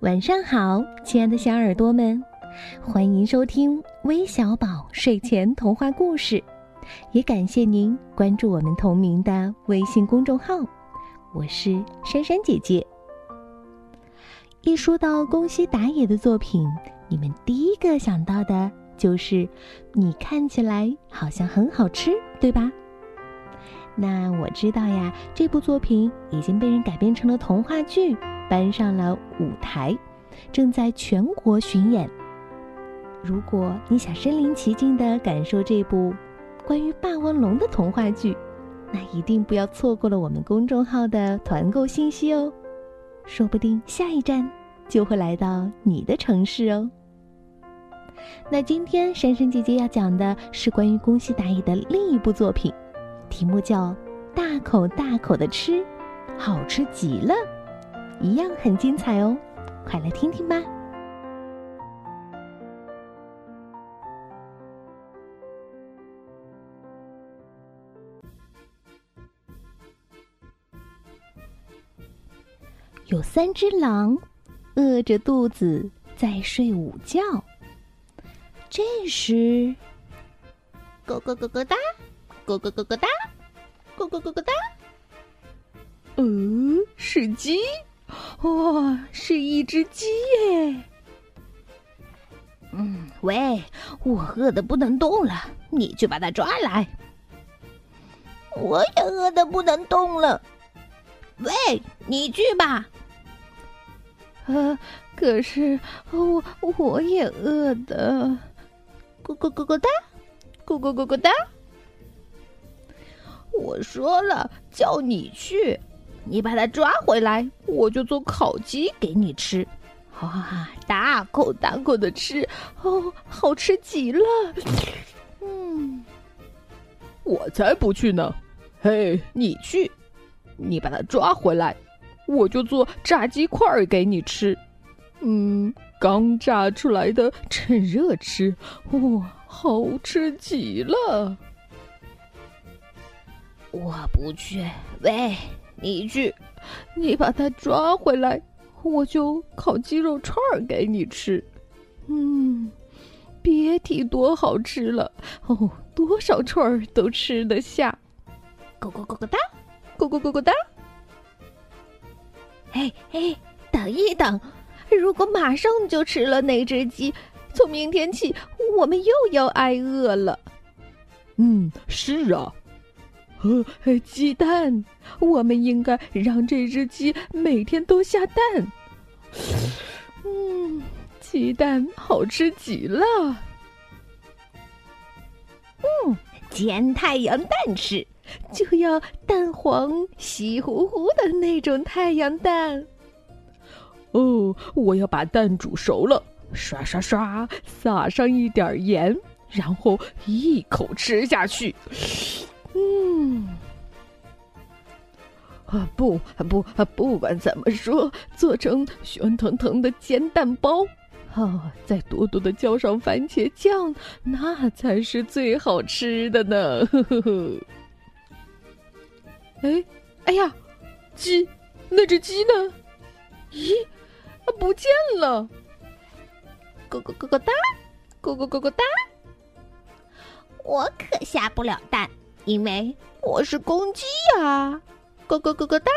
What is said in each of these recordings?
晚上好，亲爱的小耳朵们，欢迎收听微小宝睡前童话故事，也感谢您关注我们同名的微信公众号。我是珊珊姐姐。一说到宫西达也的作品，你们第一个想到的就是你看起来好像很好吃，对吧？那我知道呀，这部作品已经被人改编成了童话剧。搬上了舞台，正在全国巡演。如果你想身临其境的感受这部关于霸王龙的童话剧，那一定不要错过了我们公众号的团购信息哦，说不定下一站就会来到你的城市哦。那今天珊珊姐姐要讲的是关于宫西达也的另一部作品，题目叫《大口大口的吃》，好吃极了。一样很精彩哦，快来听听吧！有三只狼，饿着肚子在睡午觉。这时，咯咯咯咯哒，咯咯咯咯哒，咕咕咕咕哒，嗯，是鸡。哇，是一只鸡耶！嗯，喂，我饿的不能动了，你去把它抓来。我也饿的不能动了，喂，你去吧。呃，可是我我也饿的，咕咕咕咕哒，咕咕咕咕哒。我说了，叫你去。你把它抓回来，我就做烤鸡给你吃，哇，大口大口的吃，哦，好吃极了。嗯，我才不去呢，嘿，你去，你把它抓回来，我就做炸鸡块给你吃，嗯，刚炸出来的，趁热吃，哇，好吃极了。我不去，喂。你去，你把它抓回来，我就烤鸡肉串儿给你吃。嗯，别提多好吃了哦，多少串儿都吃得下。咕咕咕咕哒，咕咕咕咕哒。哎哎，等一等，如果马上就吃了那只鸡，从明天起我们又要挨饿了。嗯，是啊。呃，鸡蛋，我们应该让这只鸡每天都下蛋。嗯，鸡蛋好吃极了。嗯，煎太阳蛋吃，就要蛋黄稀乎乎的那种太阳蛋。哦，我要把蛋煮熟了，刷刷刷，撒上一点盐，然后一口吃下去。嗯，嗯啊不不啊，不管怎么说，做成香腾腾的煎蛋包，啊，再多多的浇上番茄酱，那才是最好吃的呢。呵呵呵。哎，哎呀，鸡，那只鸡呢？咦，不见了！咕咕咕咕哒，咕咕咕咕哒，我可下不了蛋。因为我是公鸡呀，咯咯咯咯哒。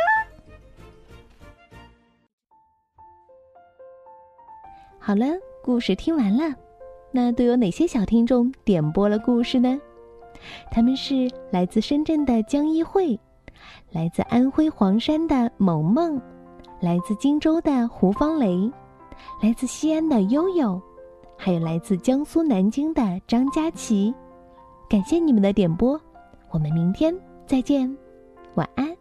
好了，故事听完了，那都有哪些小听众点播了故事呢？他们是来自深圳的江一慧，来自安徽黄山的萌萌，来自荆州的胡方雷，来自西安的悠悠，还有来自江苏南京的张佳琪。感谢你们的点播。我们明天再见，晚安。